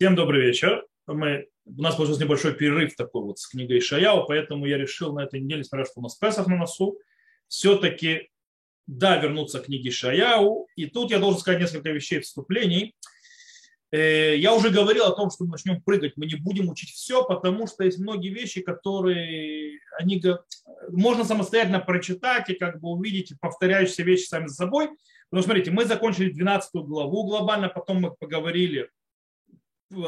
Всем добрый вечер. Мы, у нас получился небольшой перерыв такой вот с книгой Шаяу, поэтому я решил на этой неделе, несмотря что у нас Песах на носу, все-таки, да, вернуться к книге Шаяу. И тут я должен сказать несколько вещей вступлений. Э, я уже говорил о том, что мы начнем прыгать, мы не будем учить все, потому что есть многие вещи, которые они, можно самостоятельно прочитать и как бы увидеть повторяющиеся вещи сами за собой. Что, смотрите, мы закончили 12 главу глобально, потом мы поговорили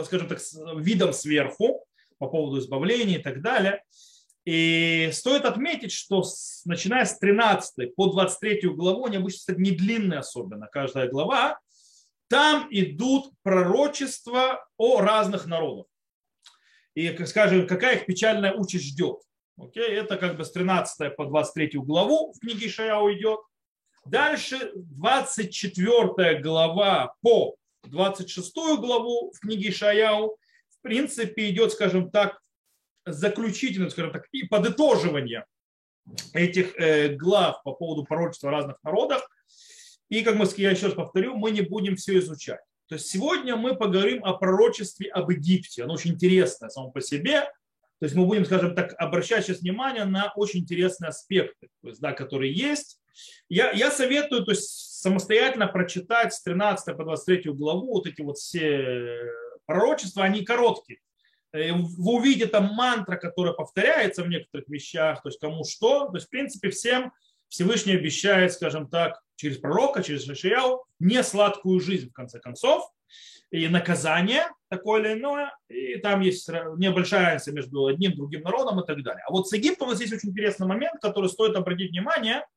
скажем так, видом сверху по поводу избавления и так далее. И стоит отметить, что с, начиная с 13 по 23 главу, они обычно, кстати, не длинные особенно, каждая глава, там идут пророчества о разных народах. И, скажем, какая их печальная участь ждет. Окей, это как бы с 13 по 23 главу в книге Шаяу идет. Дальше 24 глава по 26 главу в книге Шаяу, в принципе, идет, скажем так, заключительное, скажем так, и подытоживание этих э, глав по поводу пророчества разных народах. И, как мы, я еще раз повторю, мы не будем все изучать. То есть сегодня мы поговорим о пророчестве об Египте. Оно очень интересное само по себе. То есть мы будем, скажем так, обращать сейчас внимание на очень интересные аспекты, то есть, да, которые есть. Я, я советую то есть, самостоятельно прочитать с 13 по 23 главу вот эти вот все пророчества, они короткие. Э, вы увидите там мантра, которая повторяется в некоторых вещах, то есть кому что. То есть, в принципе, всем Всевышний обещает, скажем так, через пророка, через Шишияу, не сладкую жизнь, в конце концов, и наказание такое или иное, и там есть небольшая разница между одним другим народом и так далее. А вот с Египтом у нас есть очень интересный момент, который стоит обратить внимание –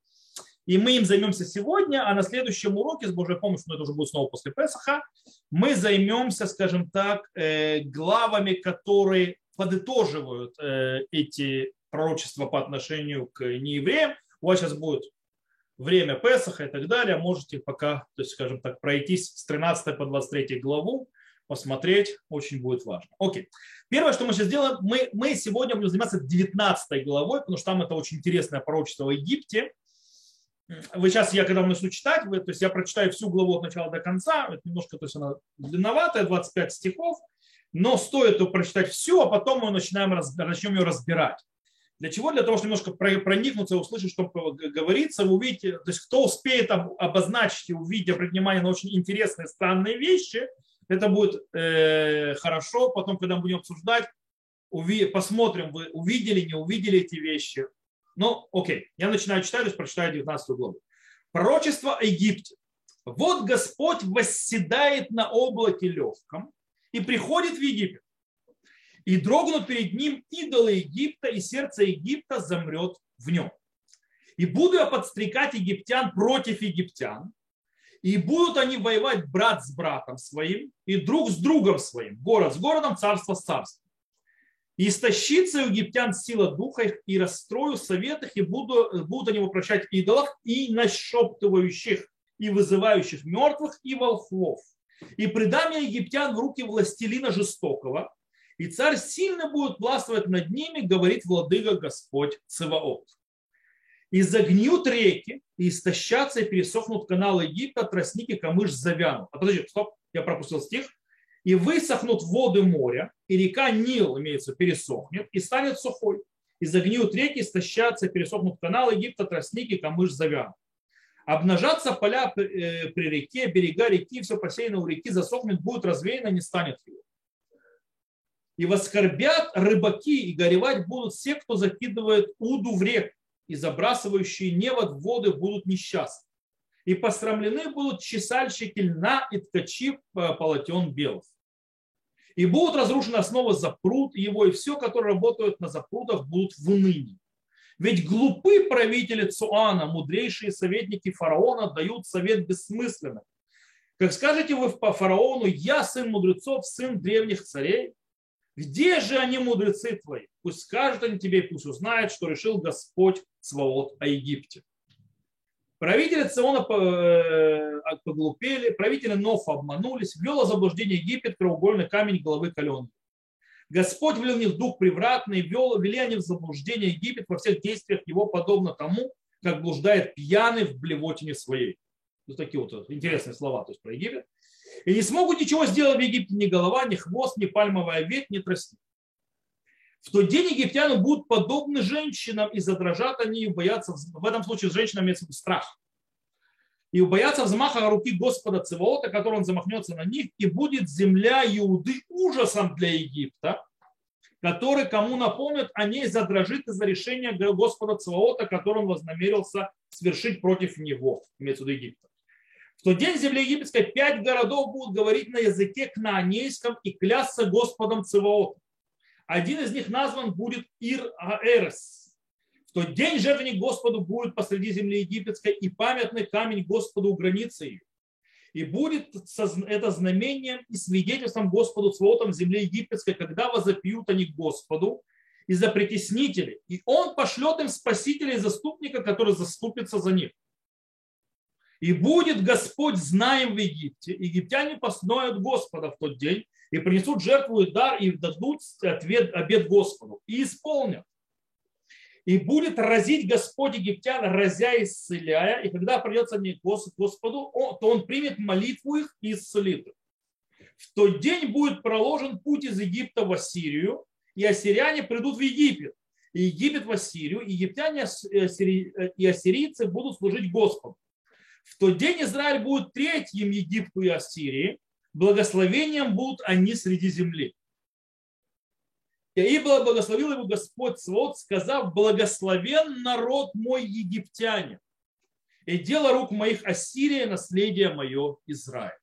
и мы им займемся сегодня, а на следующем уроке, с Божьей помощью, но это уже будет снова после Песаха, мы займемся, скажем так, э, главами, которые подытоживают э, эти пророчества по отношению к неевреям. У вас сейчас будет время Песаха и так далее. Можете пока, то есть, скажем так, пройтись с 13 по 23 главу, посмотреть, очень будет важно. Окей. Первое, что мы сейчас сделаем, мы, мы сегодня будем заниматься 19 главой, потому что там это очень интересное пророчество в Египте вы сейчас, я когда начну читать, вы, то есть я прочитаю всю главу от начала до конца, это немножко, то есть она длинноватая, 25 стихов, но стоит прочитать всю, а потом мы начинаем, начнем ее разбирать. Для чего? Для того, чтобы немножко проникнуться, услышать, что говорится, вы увидите, то есть кто успеет обозначить и увидеть, внимание на очень интересные, странные вещи, это будет э, хорошо. Потом, когда мы будем обсуждать, посмотрим, вы увидели, не увидели эти вещи, ну, окей, я начинаю читать, то есть прочитаю 19 главу. Пророчество о Египте. Вот Господь восседает на облаке легком и приходит в Египет. И дрогнут перед ним идолы Египта, и сердце Египта замрет в нем. И буду я подстрекать египтян против египтян, и будут они воевать брат с братом своим, и друг с другом своим, город с городом, царство с царством. И истощится у египтян сила духа их, и расстрою совет их, и буду, будут они воплощать идолов, и нашептывающих, и вызывающих мертвых, и волхвов. И предам я египтян в руки властелина жестокого, и царь сильно будет властвовать над ними, говорит владыка Господь Цеваот. И загниют реки, и истощатся, и пересохнут каналы Египта, тростники, камыш завянут. А подожди, стоп, я пропустил стих и высохнут воды моря, и река Нил, имеется, пересохнет, и станет сухой. И загниют реки, истощатся, пересохнут каналы Египта, тростники, камыш завянут. Обнажатся поля э, при реке, берега реки, все посеяно у реки засохнет, будет развеяно, не станет его. И воскорбят рыбаки, и горевать будут все, кто закидывает уду в рек, и забрасывающие невод в воды будут несчастны. И посрамлены будут чесальщики льна и ткачи полотен белых. И будут разрушены основы запрут его, и все, которые работают на запрутах, будут в унынии. Ведь глупы правители Цуана, мудрейшие советники фараона, дают совет бессмысленный. Как скажете вы по фараону, я сын мудрецов, сын древних царей, где же они, мудрецы твои? Пусть скажут они тебе, пусть узнают, что решил Господь Свобод о Египте. Правители Циона э, поглупели, правители Нофа обманулись, ввел заблуждение Египет краеугольный камень головы каленый. Господь влил в них дух превратный, ввел, вели они в заблуждение Египет во всех действиях его, подобно тому, как блуждает пьяный в блевотине своей. Вот такие вот интересные слова то есть про Египет. И не смогут ничего сделать в Египте ни голова, ни хвост, ни пальмовая ветвь, ни тростник. В тот день египтяне будут подобны женщинам, и задрожат они, и боятся, в этом случае с женщинами имеется страх. И боятся взмаха руки Господа Цивоота, который он замахнется на них, и будет земля Иуды ужасом для Египта, который кому напомнит о ней задрожит из-за решения Господа Цивоота, который он вознамерился свершить против него, имеется в виду Египта. В тот день в земле египетской пять городов будут говорить на языке кнаанейском и клясться Господом Цивоотом. Один из них назван будет Ир-Аэрес. В тот день жертвенник Господу будет посреди земли египетской и памятный камень Господу у границы ее. И будет это знамением и свидетельством Господу Цвотом в земле египетской, когда возопьют они к Господу из-за притеснителей. И он пошлет им спасителя и заступника, который заступится за них. И будет Господь знаем в Египте. Египтяне посноют Господа в тот день и принесут жертву и дар, и дадут ответ, обед Господу, и исполнят. И будет разить Господь египтян, разя и исцеляя, и когда придется не Господу, то он примет молитву их и исцелит их. В тот день будет проложен путь из Египта в Ассирию, и ассиряне придут в Египет. И Египет в Ассирию, и египтяне и ассирийцы будут служить Господу. В тот день Израиль будет третьим Египту и Ассирии, благословением будут они среди земли. И благословил его Господь Свод, сказав, благословен народ мой египтяне, и дело рук моих Ассирия, наследие мое Израиль.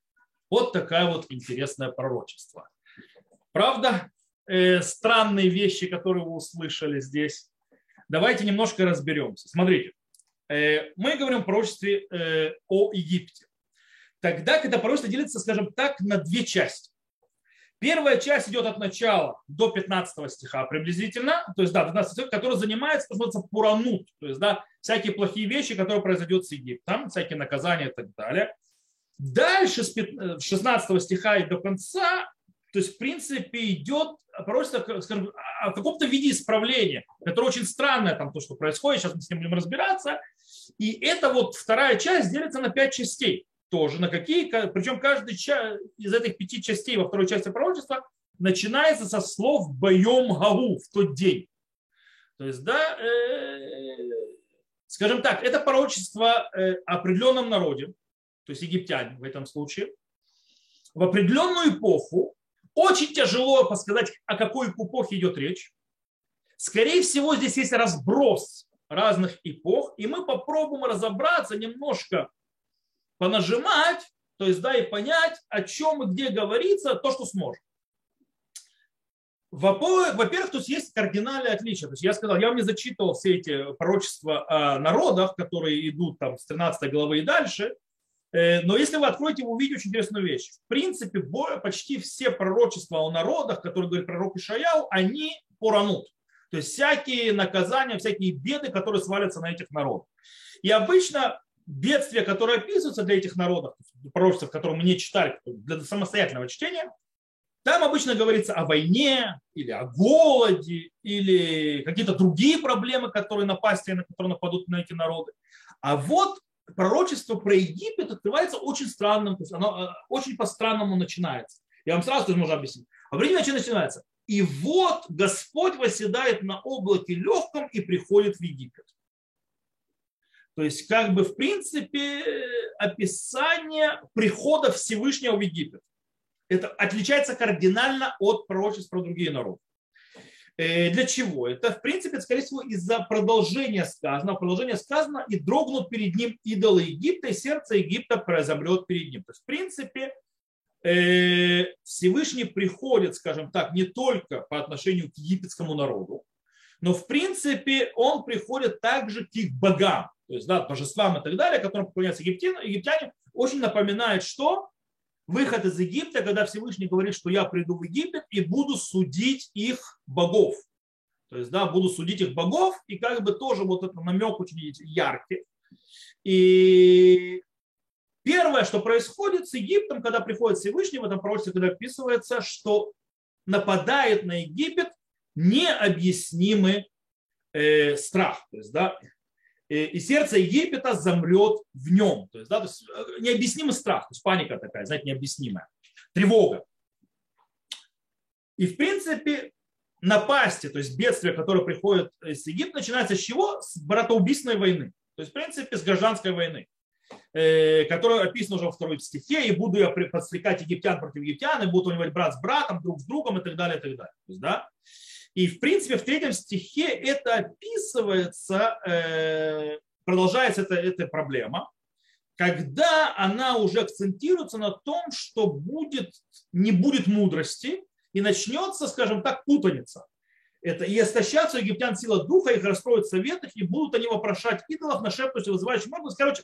Вот такая вот интересное пророчество. Правда, э, странные вещи, которые вы услышали здесь. Давайте немножко разберемся. Смотрите, э, мы говорим о пророчестве э, о Египте тогда, когда пророчество делится, скажем так, на две части. Первая часть идет от начала до 15 стиха приблизительно, то есть, да, 15 стих, который занимается, называется, пуранут, то есть, да, всякие плохие вещи, которые произойдут с Египтом, всякие наказания и так далее. Дальше с 16 э, стиха и до конца, то есть, в принципе, идет пророчество, скажем, о каком-то виде исправления, которое очень странное, там, то, что происходит, сейчас мы с ним будем разбираться. И это вот вторая часть делится на пять частей тоже, на какие, причем каждый из этих пяти частей во второй части пророчества начинается со слов «боем гау» в тот день. То есть, да, э, скажем так, это пророчество э, определенном народе, то есть египтяне в этом случае, в определенную эпоху. Очень тяжело подсказать, о какой эпохе идет речь. Скорее всего, здесь есть разброс разных эпох, и мы попробуем разобраться немножко понажимать, то есть да, и понять, о чем и где говорится, то, что сможем. Во-первых, тут есть кардинальное отличие. То есть я сказал, я вам не зачитывал все эти пророчества о народах, которые идут там с 13 главы и дальше. Э, но если вы откроете, вы увидите очень интересную вещь. В принципе, почти все пророчества о народах, которые говорит пророк Ишаяу, они поранут. То есть всякие наказания, всякие беды, которые свалятся на этих народов. И обычно бедствия, которые описываются для этих народов, пророчества, которые мы не читали для самостоятельного чтения, там обычно говорится о войне или о голоде или какие-то другие проблемы, которые напасти, на которые нападут на эти народы. А вот пророчество про Египет открывается очень странным, то есть оно э, очень по-странному начинается. Я вам сразу можно объяснить. А в начинается. И вот Господь восседает на облаке легком и приходит в Египет. То есть, как бы, в принципе, описание прихода Всевышнего в Египет. Это отличается кардинально от пророчеств про другие народы. Э, для чего? Это, в принципе, скорее всего, из-за продолжения сказано. Продолжение сказано, и дрогнут перед ним идолы Египта, и сердце Египта произомрет перед ним. То есть, в принципе, э, Всевышний приходит, скажем так, не только по отношению к египетскому народу, но, в принципе, он приходит также к их богам то есть да, божествам и так далее, которым поклоняются египтяне, египтяне, очень напоминает, что выход из Египта, когда Всевышний говорит, что я приду в Египет и буду судить их богов. То есть, да, буду судить их богов, и как бы тоже вот этот намек очень яркий. И первое, что происходит с Египтом, когда приходит Всевышний, в этом пророчестве, когда описывается, что нападает на Египет необъяснимый э, страх. То есть, да, и сердце Египта замрет в нем. То есть, да, то есть необъяснимый страх, то есть паника такая, знаете, необъяснимая, тревога. И в принципе напасти, то есть бедствия, которые приходят из Египта, начинается с чего? С братоубийственной войны. То есть, в принципе, с гражданской войны, э, которая описана уже во второй стихе, и буду я подстрекать египтян против египтян, и будут воевать брат с братом, друг с другом и так далее, и так далее. То есть, да? И, в принципе, в третьем стихе это описывается, э, продолжается эта, эта проблема, когда она уже акцентируется на том, что будет, не будет мудрости, и начнется, скажем так, путаница. Это и истощаться у египтян сила духа, их расстроят их, и будут они вопрошать идолов, нашептывать и вызывающих мертвых. Короче,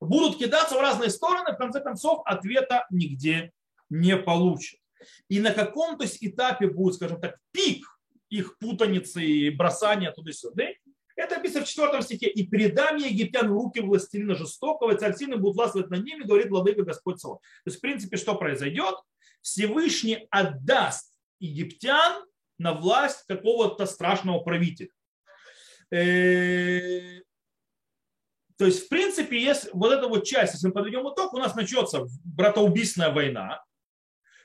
будут кидаться в разные стороны, в конце концов ответа нигде не получат. И на каком-то этапе будет, скажем так, пик их путаницы и бросания туда-сюда. Это описано в четвертом стихе. «И передам египтян в руки властелина жестокого, и царь сильный будет властвовать над ними, говорит владыка Господь Савод». То есть, в принципе, что произойдет? Всевышний отдаст египтян на власть какого-то страшного правителя. Э, то есть, в принципе, если вот эта вот часть, если мы подведем итог, у нас начнется братоубийственная война.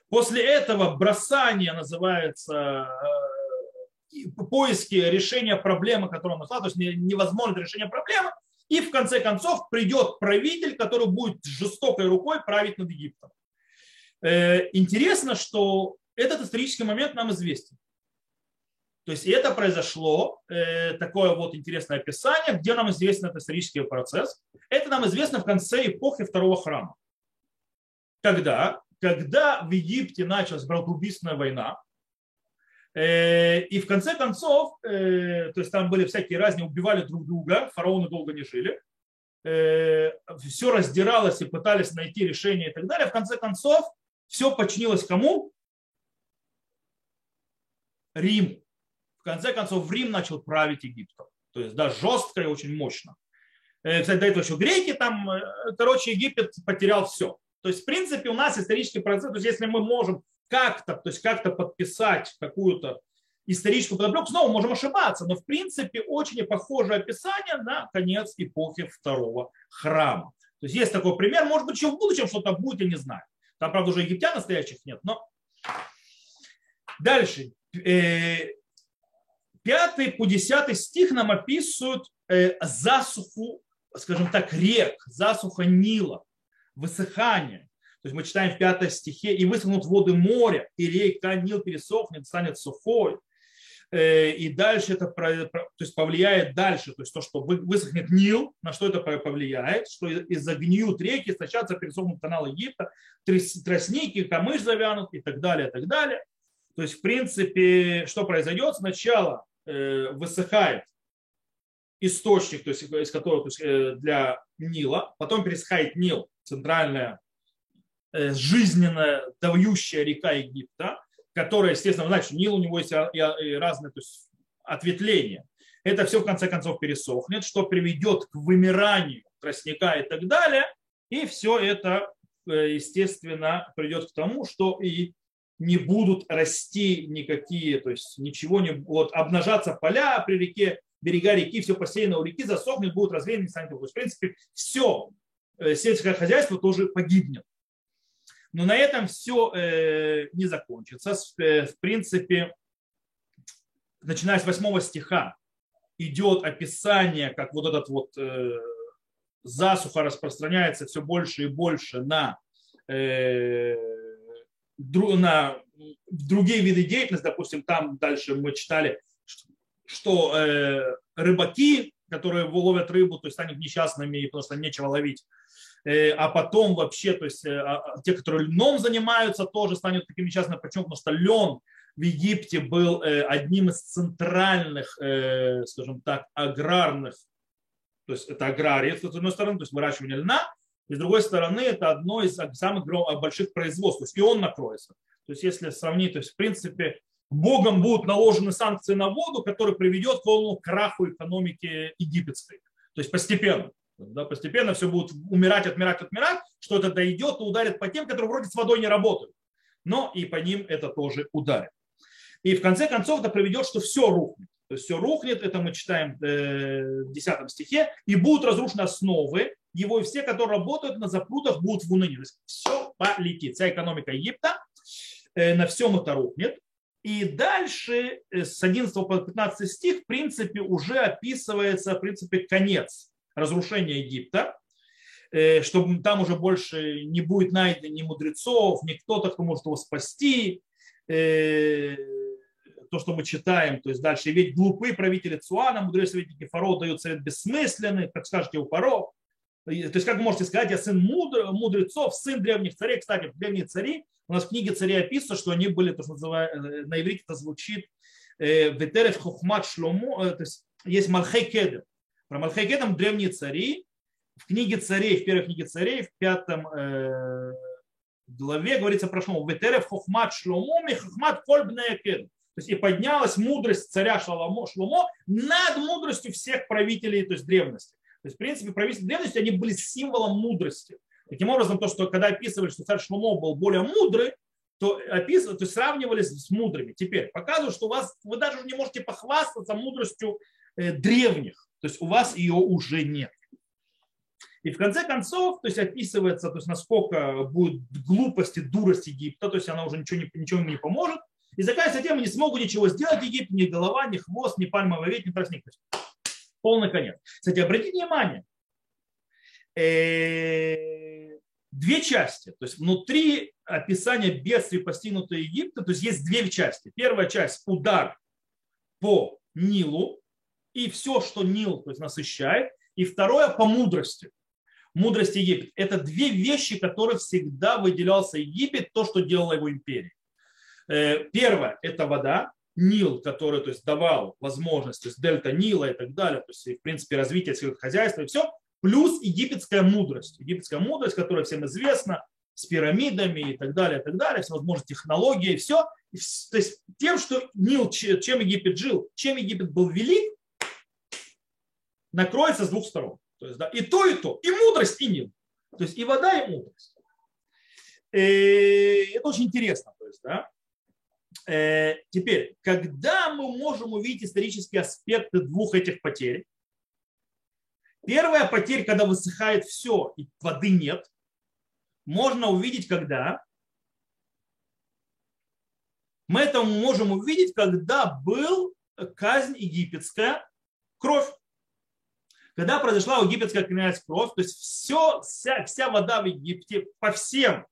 После этого бросание называется э, поиски решения проблемы, которую нашла, то есть невозможно решение проблемы. И в конце концов придет правитель, который будет жестокой рукой править над Египтом. Э, интересно, что этот исторический момент нам известен. То есть это произошло, э, такое вот интересное описание, где нам известен этот исторический процесс. Это нам известно в конце эпохи второго храма. Когда? Когда в Египте началась братоубийственная война, э, и в конце концов, то есть там были всякие разные, убивали друг друга, фараоны долго не жили, все раздиралось и пытались найти решение и так далее. В конце концов, все подчинилось кому? Риму. В конце концов, Рим начал править Египтом. То есть, да, жестко и очень мощно. Э, кстати, до этого еще греки там, э, короче, Египет потерял все. То есть, в принципе, у нас исторический процесс, то есть, если мы можем как-то, то есть, как-то подписать какую-то историческую подоплеку, снова можем ошибаться, но, в принципе, очень похожее описание на конец эпохи второго храма. То есть, есть такой пример, может быть, еще в будущем что-то будет, я не знаю. Там, правда, уже египтян настоящих нет, но дальше. Э, пятый по десятый стих нам описывают э, засуху, скажем так, рек, засуха Нила, высыхание. То есть мы читаем в пятой стихе, и высохнут воды моря, и река Нил пересохнет, станет сухой. Э, и дальше это то есть повлияет дальше, то есть то, что высохнет Нил, на что это повлияет, что из-за гниют реки истощатся, пересохнут канал Египта, тростники, камыш завянут и так далее, и так далее. То есть, в принципе, что произойдет? Сначала э, высыхает источник, то есть, из которого то есть, э, для Нила, потом пересыхает Нил, центральная жизненная давющая река Египта, которая, естественно, что Нил у него есть и разные то есть, ответвления. Это все в конце концов пересохнет, что приведет к вымиранию тростника и так далее. И все это, э, естественно, придет к тому, что и не будут расти никакие, то есть ничего не вот обнажаться поля при реке, берега реки, все посеяно у реки засохнет, будут развеяны, не станет. В принципе, все э, сельское хозяйство тоже погибнет. Но на этом все э, не закончится. Э, в принципе, начиная с восьмого стиха идет описание, как вот этот вот засуха распространяется все больше и больше на, на другие виды деятельности. Допустим, там дальше мы читали, что рыбаки, которые ловят рыбу, то есть станут несчастными, потому что нечего ловить, Э, а потом вообще, то есть э, а, а, те, которые льном занимаются, тоже станут такими несчастными. Почему? Потому что лен в Египте был э, одним из центральных, скажем так, аграрных, то есть это агрария, с одной стороны, то есть выращивание льна, и с другой стороны, это одно из самых больших производств, то есть и он накроется. То есть если сравнить, то есть в принципе Богом будут наложены санкции на воду, которые приведет к полному краху экономики египетской. То есть постепенно. Да, постепенно все будет умирать, отмирать, отмирать, что это дойдет и ударит по тем, которые вроде с водой не работают. Но и по ним это тоже ударит. И в конце концов это приведет, что все рухнет. То есть все рухнет, это мы читаем э, в 10 стихе, и будут разрушены основы его, и все, которые работают на запрутах, будут в унынии. То есть все полетит. Вся экономика Египта э, на всем это рухнет. И дальше э, с 11 по 15 стих, в принципе, уже описывается, в принципе, конец разрушения Египта, чтобы там уже больше не будет найдено ни мудрецов, ни кто-то, кто может его спасти, то, что мы читаем, то есть дальше, ведь глупые правители Цуана, мудрые советники Фаро дают совет бессмысленный, как скажете у Фаро. То есть, как вы можете сказать, я сын мудр, мудрецов, сын древних царей. Кстати, древние цари, у нас в книге царей описано, что они были, то, что называют, э, на иврите это звучит, э, Ветерев Хохмат Шлому, э, то есть есть Малхей Кедем. Про Малхей Кедем древние цари, в книге царей, в первой книге царей, в пятом главе говорится про Шлому. Ветерев Хохмат Шлому, Михахмат Кольбная Кедем. То есть и поднялась мудрость царя Шломо, Шломо над мудростью всех правителей то есть древности. То есть, в принципе, правители древности, они были символом мудрости. Таким образом, то, что когда описывали, что царь Шломо был более мудрый, то, описывали, то есть сравнивались с мудрыми. Теперь показывают, что у вас, вы даже не можете похвастаться мудростью э, древних. То есть у вас ее уже нет. И в конце концов, то есть описывается, то есть насколько будет глупости, дурость Египта, то есть она уже ничего, не, ничего ему не поможет. И заканчивается тем, не смогут ничего сделать Египет, ни голова, ни хвост, ни пальмовый ветвь, ни тростник. То есть полный конец. Кстати, обратите внимание, э, две части. То есть внутри описания бедствий, постигнутого Египта, то есть есть две части. Первая часть – удар по Нилу и все, что Нил то есть, насыщает. И второе – по мудрости. Мудрость Египет. Это две вещи, которые всегда выделялся Египет, то, что делала его империя. Э, первое – это вода, Нил, который то есть, давал возможность, то есть дельта Нила и так далее, то есть, в принципе, развитие сельскохозяйства и все, плюс египетская мудрость. Египетская мудрость, которая всем известна, с пирамидами и так далее, и так далее, всевозможные технологии, все. То есть тем, что Нил, чем Египет жил, чем Египет был велик, накроется с двух сторон. То есть, да, и то, и то, и мудрость, и Нил. То есть и вода, и мудрость. И э, это очень интересно. То есть, да. Э, теперь, когда мы можем увидеть исторические аспекты двух этих потерь? Первая потеря, когда высыхает все и воды нет, можно увидеть, когда мы это можем увидеть, когда был казнь египетская, кровь. Когда произошла египетская князь кровь, то есть все, вся, вся вода в Египте по всем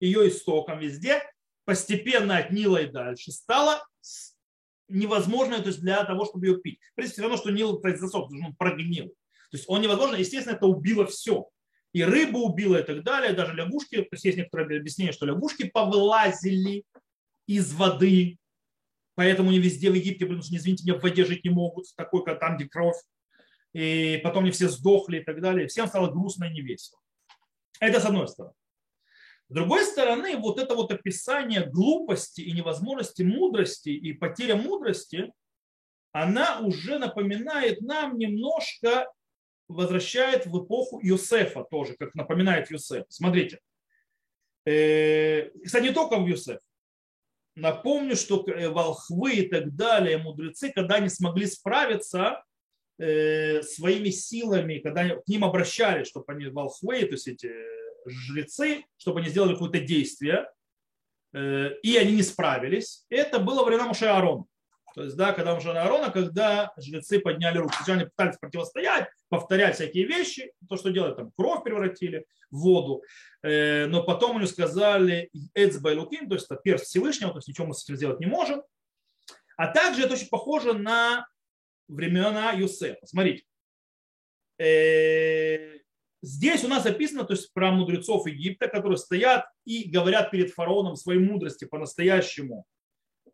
ее истокам везде постепенно от Нила и дальше стало невозможно то есть для того, чтобы ее пить. В принципе, все равно, что Нил засох, потому что он прогнил. То есть он невозможно, естественно, это убило все. И рыбу убило и так далее, даже лягушки, то есть есть некоторые объяснения, что лягушки повылазили из воды, поэтому не везде в Египте, потому что, извините меня, в воде жить не могут, такой, как там, где кровь. И потом они все сдохли и так далее. Всем стало грустно и невесело. Это с одной стороны. С другой стороны, вот это вот описание глупости и невозможности мудрости и потеря мудрости, она уже напоминает нам немножко, возвращает в эпоху Юсефа тоже, как напоминает Юсеф. Смотрите. Э, кстати, не только в Юсеф. Напомню, что э, волхвы и так далее, мудрецы, когда они смогли справиться э, своими силами, когда к ним обращались, чтобы они волхвы, то есть эти жрецы, чтобы они сделали какое-то действие, э, и они не справились. Это было время Муше Аарона. То есть, да, когда Муше Аарона, когда жрецы подняли руки. Они пытались противостоять, повторять всякие вещи, то, что делают, там кровь превратили в воду, э, но потом они сказали Эцбайлукин, то есть это перст Всевышнего, то есть ничего мы с этим сделать не можем. А также это очень похоже на времена Юсефа. Смотрите, э, Здесь у нас описано то есть, про мудрецов Египта, которые стоят и говорят перед фараоном своей мудрости по-настоящему.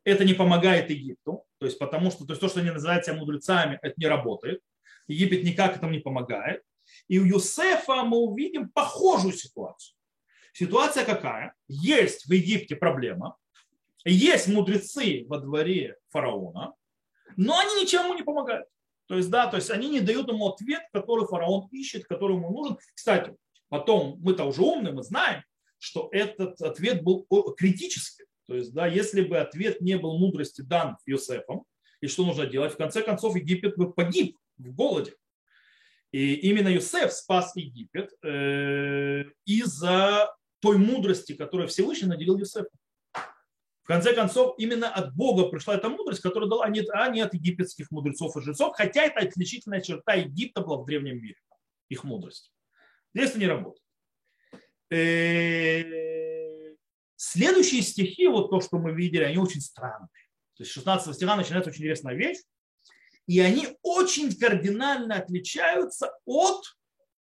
Это не помогает Египту, то есть потому что то, есть, то, что они называют себя мудрецами, это не работает. Египет никак этому не помогает. И у Юсефа мы увидим похожую ситуацию. Ситуация какая? Есть в Египте проблема, есть мудрецы во дворе фараона, но они ничему не помогают. То есть, да, то есть они не дают ему ответ, который фараон ищет, который ему нужен. Кстати, потом мы-то уже умные, мы знаем, что этот ответ был критический. То есть, да, если бы ответ не был мудрости дан Йосефом, И что нужно делать? В конце концов, Египет бы погиб в голоде. И именно Юсеф спас Египет э, из-за той мудрости, которую Всевышний наделил Юсефа. В конце концов, именно от Бога пришла эта мудрость, которую дала, а не, от египетских мудрецов и жрецов, хотя это отличительная черта Египта была в древнем мире, их мудрость. Здесь это не работает. Э, следующие стихи, вот то, что мы видели, они очень странные. То есть 16 стиха начинается очень интересная вещь и они очень кардинально отличаются от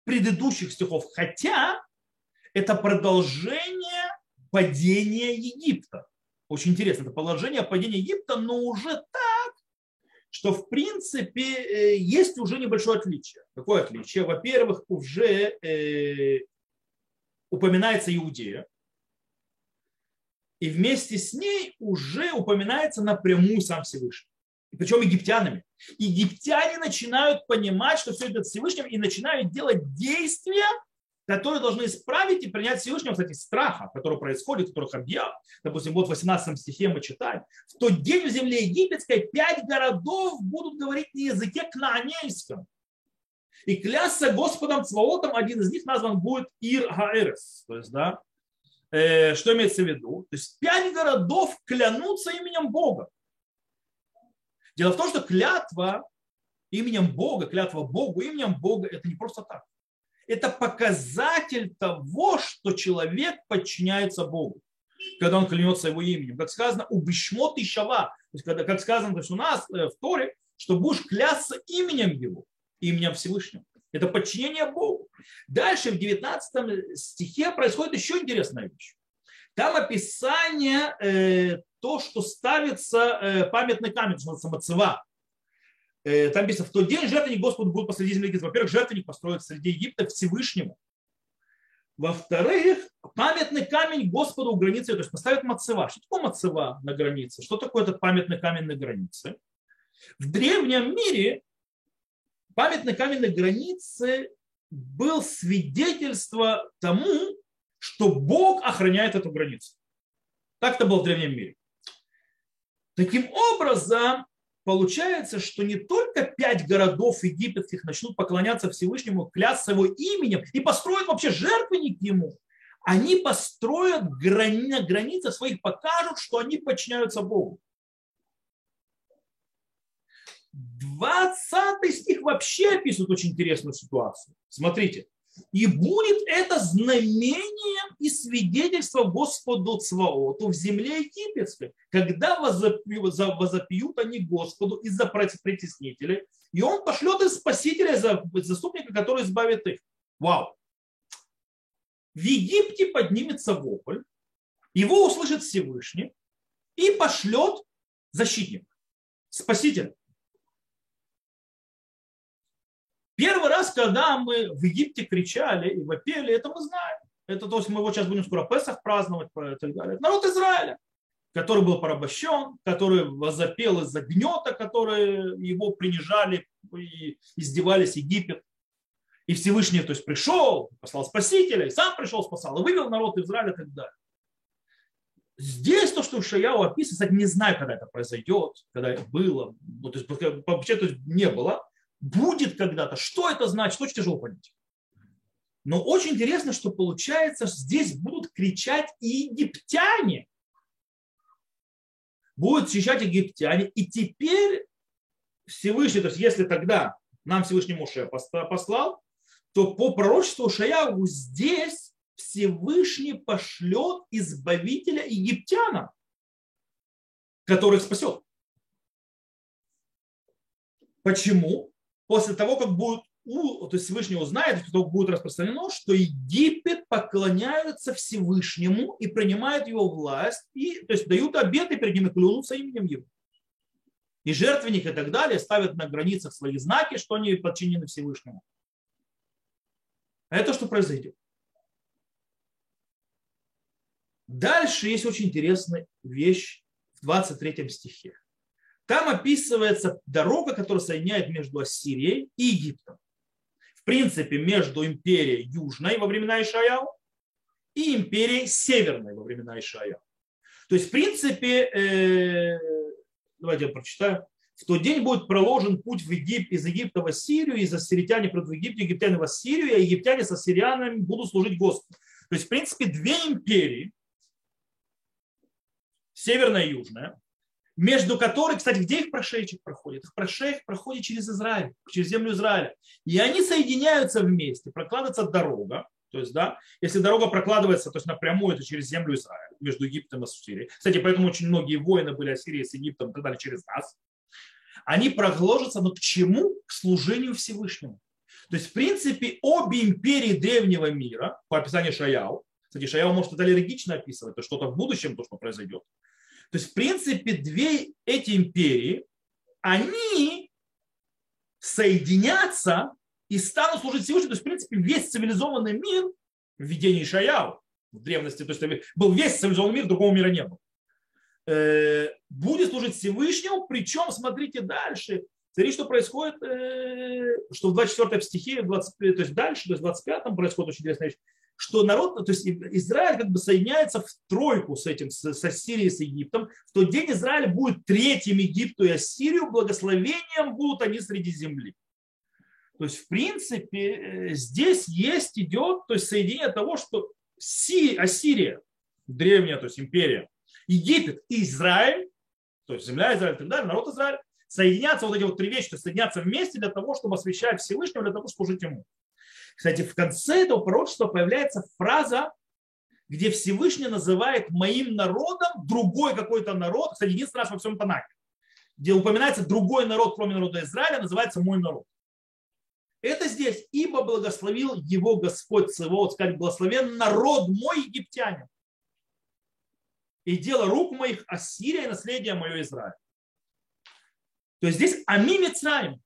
предыдущих стихов, хотя это продолжение падения Египта. Очень интересно, это положение падения Египта, но уже так, что в принципе э, есть уже небольшое отличие. Какое отличие? Во-первых, уже э, упоминается Иудея, и вместе с ней уже упоминается напрямую сам Всевышний причем египтянами. Египтяне начинают понимать, что все это Всевышним, и начинают делать действия, которые должны исправить и принять Всевышнего, кстати, страха, который происходит, который Хабья, допустим, вот в 18 стихе мы читаем, в тот день в земле египетской пять городов будут говорить на языке кнаанейском. И клясться Господом Цваотом, один из них назван будет Ир Хаэрес. То есть, да, э, что имеется в виду? То есть пять городов клянутся именем Бога. Дело в том, что клятва именем Бога, клятва Богу именем Бога, это не просто так. Это показатель того, что человек подчиняется Богу, когда он клянется его именем. Как сказано, убишмот и шава. То есть, когда, как сказано то есть у нас э, в Торе, что будешь клясться именем его, именем Всевышнего. Это подчинение Богу. Дальше в 19 стихе происходит еще интересная вещь. Там описание э, то, что ставится э, памятный камень, что. Э, там написано, в тот день жертвенник Господу будет посреди земли Египта. Во-первых, жертвенник построит среди Египта Всевышнему. Во-вторых, памятный камень Господу у границы, то есть поставят мацева. Что такое мацева на границе? Что такое этот памятный камень на границе? В древнем мире памятный камень на границе был свидетельство тому, что Бог охраняет эту границу. Так это было в древнем мире. Таким образом, получается, что не только пять городов египетских начнут поклоняться Всевышнему, клясться его именем и построят вообще жертвенник ему, они построят грани, на границе своих, покажут, что они подчиняются Богу. 20 стих вообще описывает очень интересную ситуацию. Смотрите. И будет это знамением и свидетельством Господу Цваоту в земле египетской, когда возопьют они Господу из-за притеснителей, и он пошлет из спасителя, за заступника, который избавит их. Вау! В Египте поднимется вопль, его услышит Всевышний и пошлет защитник, спаситель. Первый раз, когда мы в Египте кричали и вопели, это мы знаем. Это то есть мы его сейчас будем скоро Песах праздновать и так далее. народ Израиля, который был порабощен, который возопел из-за гнета, которые его принижали и издевались Египет. И Всевышний то есть, пришел, послал спасителя, и сам пришел, спасал, и вывел народ Израиля и так далее. Здесь то, что Шаяу описывает, не знаю, когда это произойдет, когда это было, ну, то есть, вообще то есть, не было, будет когда-то. Что это значит? Очень тяжело понять. Но очень интересно, что получается, здесь будут кричать и египтяне. Будут кричать египтяне. И теперь Всевышний, то есть если тогда нам Всевышний Моше послал, то по пророчеству Шаяву здесь Всевышний пошлет избавителя египтянам, который спасет. Почему? После того, как будет, то есть Всевышний узнает, что будет распространено, что Египет поклоняются Всевышнему и принимают его власть, и, то есть дают обеты перед ним и клянутся именем его. И жертвенник и так далее ставят на границах свои знаки, что они подчинены Всевышнему. Это что произойдет? Дальше есть очень интересная вещь в 23 стихе. Там описывается дорога, которая соединяет между Ассирией и Египтом. В принципе, между империей Южной во времена Ишаяу и империей Северной во времена Ишаяу. То есть, в принципе, э, давайте я прочитаю. в тот день будет проложен путь в Егип, из Египта в Ассирию, из ассиритяне придут в Египте, египтяне в Ассирию, а египтяне с ассирианами будут служить Господу. То есть, в принципе, две империи, северная и южная, между которыми, кстати, где их прошейчик проходит? Их прошейк проходит через Израиль, через землю Израиля. И они соединяются вместе, прокладывается дорога, то есть, да, если дорога прокладывается, то есть напрямую это через землю Израиля, между Египтом и Ассирией. Кстати, поэтому очень многие войны были Ассирии с Египтом и так далее через нас. Они проложатся, но к чему? К служению Всевышнему. То есть, в принципе, обе империи древнего мира, по описанию Шаяу, кстати, Шаяу может это аллергично описывать, то что-то в будущем, то, что произойдет. То есть, в принципе, две эти империи, они соединятся и станут служить Всевышнему. То есть, в принципе, весь цивилизованный мир в видении Шаяу в древности, то есть был весь цивилизованный мир, другого мира не было, э, будет служить Всевышнему, причем, смотрите дальше, смотрите, что происходит, э, что в 24 стихе, 20, то есть дальше, то есть в 25 происходит очень интересная вещь, что народ, то есть Израиль как бы соединяется в тройку с этим, с, Ассирией, с Египтом. В тот день Израиль будет третьим Египту и Ассирию, благословением будут они среди земли. То есть, в принципе, э, здесь есть, идет то есть соединение того, что Си, Ассирия, древняя, то есть империя, Египет Израиль, то есть земля Израиль и так далее, народ Израиль, соединятся, вот эти вот три вещи, соединятся вместе для того, чтобы освящать Всевышнего, для того, чтобы служить Ему. Кстати, в конце этого пророчества появляется фраза, где Всевышний называет моим народом другой какой-то народ, кстати, единственный раз во всем Танахе, где упоминается другой народ, кроме народа Израиля, называется мой народ. Это здесь, ибо благословил его Господь Цевод, сказать, благословен народ мой египтянин. И дело рук моих Ассирия, наследие мое Израиль. То есть здесь Ами Мицраим,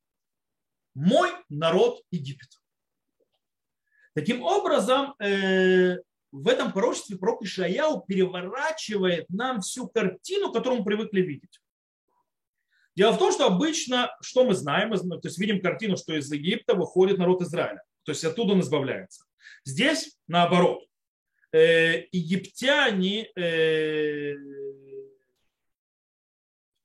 мой народ Египет. Таким образом, э, в этом пророчестве пророк Ишаяу переворачивает нам всю картину, которую мы привыкли видеть. Дело в том, что обычно, что мы знаем, то есть видим картину, что из Египта выходит народ Израиля, то есть оттуда он избавляется. Здесь наоборот. Э, египтяне, э,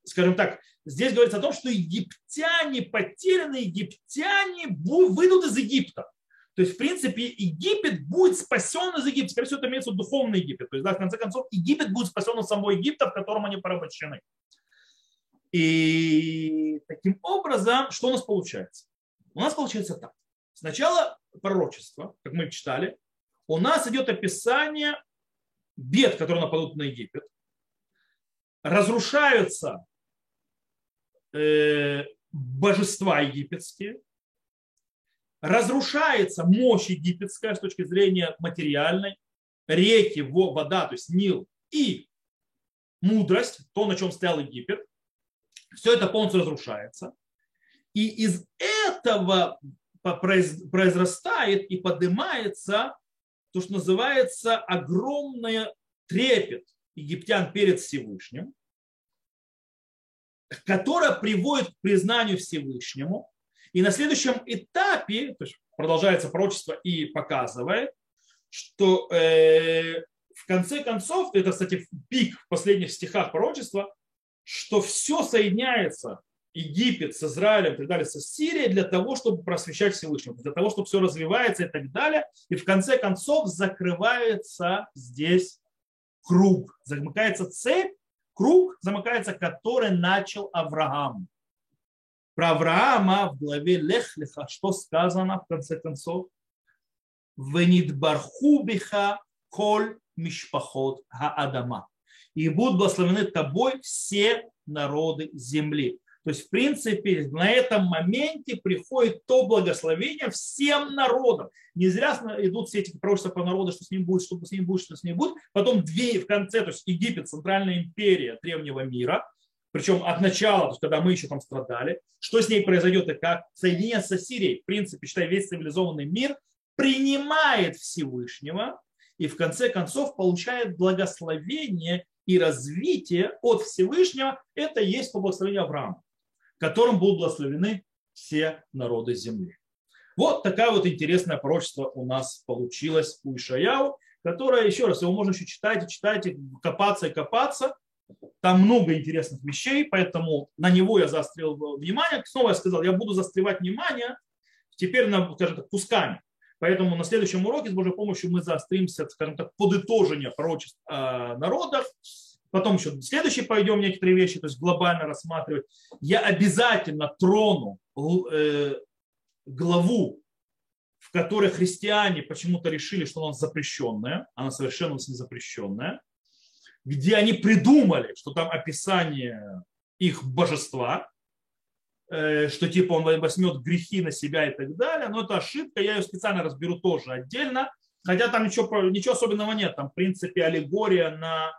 скажем так, здесь говорится о том, что египтяне, потерянные египтяне выйдут из Египта. То есть, в принципе, Египет будет спасен из Египта. Скорее всего, это имеется в виду духовный Египет. То есть, да, в конце концов, Египет будет спасен от самого Египта, в котором они порабощены. И таким образом, что у нас получается? У нас получается так. Сначала пророчество, как мы читали, у нас идет описание бед, которые нападут на Египет. Разрушаются э, божества египетские, разрушается мощь египетская с точки зрения материальной, реки, вода, то есть Нил и мудрость, то, на чем стоял Египет. Все это полностью разрушается. И из этого произрастает и поднимается то, что называется огромный трепет египтян перед Всевышним, которая приводит к признанию Всевышнему. И на следующем этапе, то есть продолжается пророчество и показывает, что э, в конце концов, это, кстати, пик в последних стихах пророчества, что все соединяется, Египет с Израилем так далее, со Сирией для того, чтобы просвещать Всевышнего, для того, чтобы все развивается и так далее. И в конце концов закрывается здесь круг, замыкается цепь, круг замыкается, который начал Авраам. Про Авраама в главе Лехлиха что сказано в конце концов? Венидбарху биха коль мишпахот хаадама и будут благословены тобой все народы земли. То есть, в принципе, на этом моменте приходит то благословение всем народам. Не зря идут все эти пророчества по народу, что с ним будет, что с ним будет, что с ним будет. Потом две в конце, то есть Египет, центральная империя древнего мира, причем от начала, то есть когда мы еще там страдали, что с ней произойдет и как соединение со Сирией, в принципе, считай, весь цивилизованный мир принимает Всевышнего и в конце концов получает благословение и развитие от Всевышнего, это есть по благословению Авраама, которым будут благословены все народы земли. Вот такая вот интересное пророчество у нас получилось у Ишаяу, которое, еще раз, его можно еще читать и читать, и копаться и копаться. Там много интересных вещей, поэтому на него я заострил внимание. Снова я сказал, я буду заостревать внимание теперь, на, скажем так, кусками. Поэтому на следующем уроке с Божьей помощью мы заостримся, скажем так, подытожение пророчеств о народах. Потом еще следующий пойдем некоторые вещи, то есть глобально рассматривать. Я обязательно трону э, главу, в которой христиане почему-то решили, что она запрещенная, она совершенно не запрещенная где они придумали, что там описание их божества, э, что типа он возьмет грехи на себя и так далее. Но это ошибка, я ее специально разберу тоже отдельно. Хотя там ничего, ничего особенного нет. Там, в принципе, аллегория на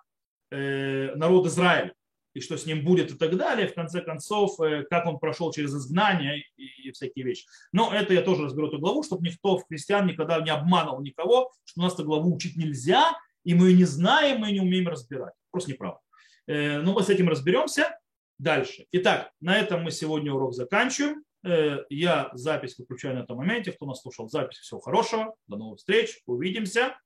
э, народ Израиля и что с ним будет и так далее, в конце концов, э, как он прошел через изгнание и всякие вещи. Но это я тоже разберу эту главу, чтобы никто в христиан никогда не обманывал никого, что у нас эту главу учить нельзя, и мы не знаем, мы не умеем разбирать. Просто неправда. Э, Но ну, мы с этим разберемся дальше. Итак, на этом мы сегодня урок заканчиваем. Э, я запись выключаю на этом моменте. Кто нас слушал запись, всего хорошего. До новых встреч. Увидимся.